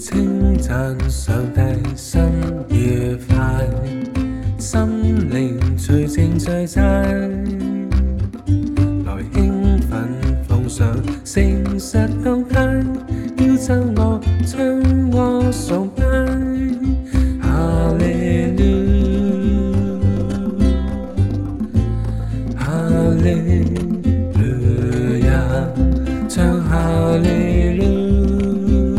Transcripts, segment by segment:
称赞上帝心愉快，心灵随性聚差。诚实慷慨，要请我唱和崇拜。哈利路亚，哈利路亚，唱哈利路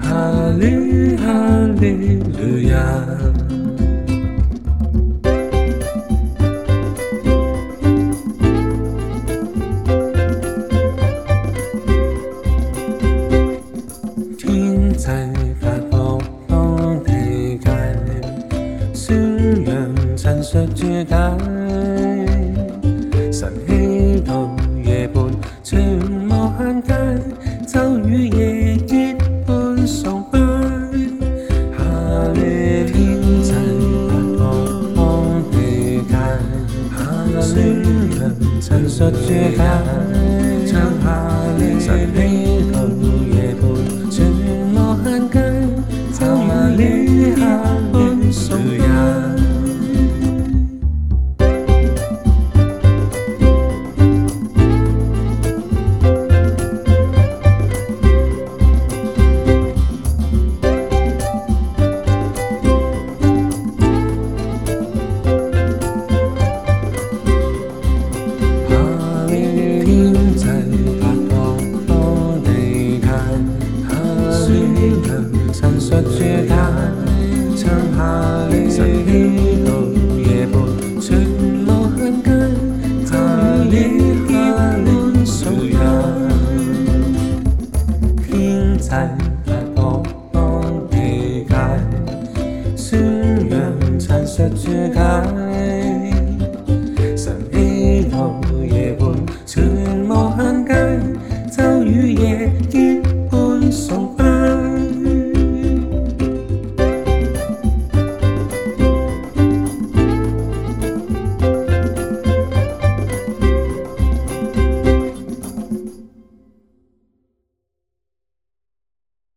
哈利哈利路亚。世發放當地界，宣揚陳述注解，晨曦到夜半，全無限界，晝與夜結伴崇拜，下列天際發放當地界，宣揚陳述注解，唱下列。述說他唱下你喜怒夜半，全無限根，終於結伴數人。天際各當地界，宣揚陳述注解。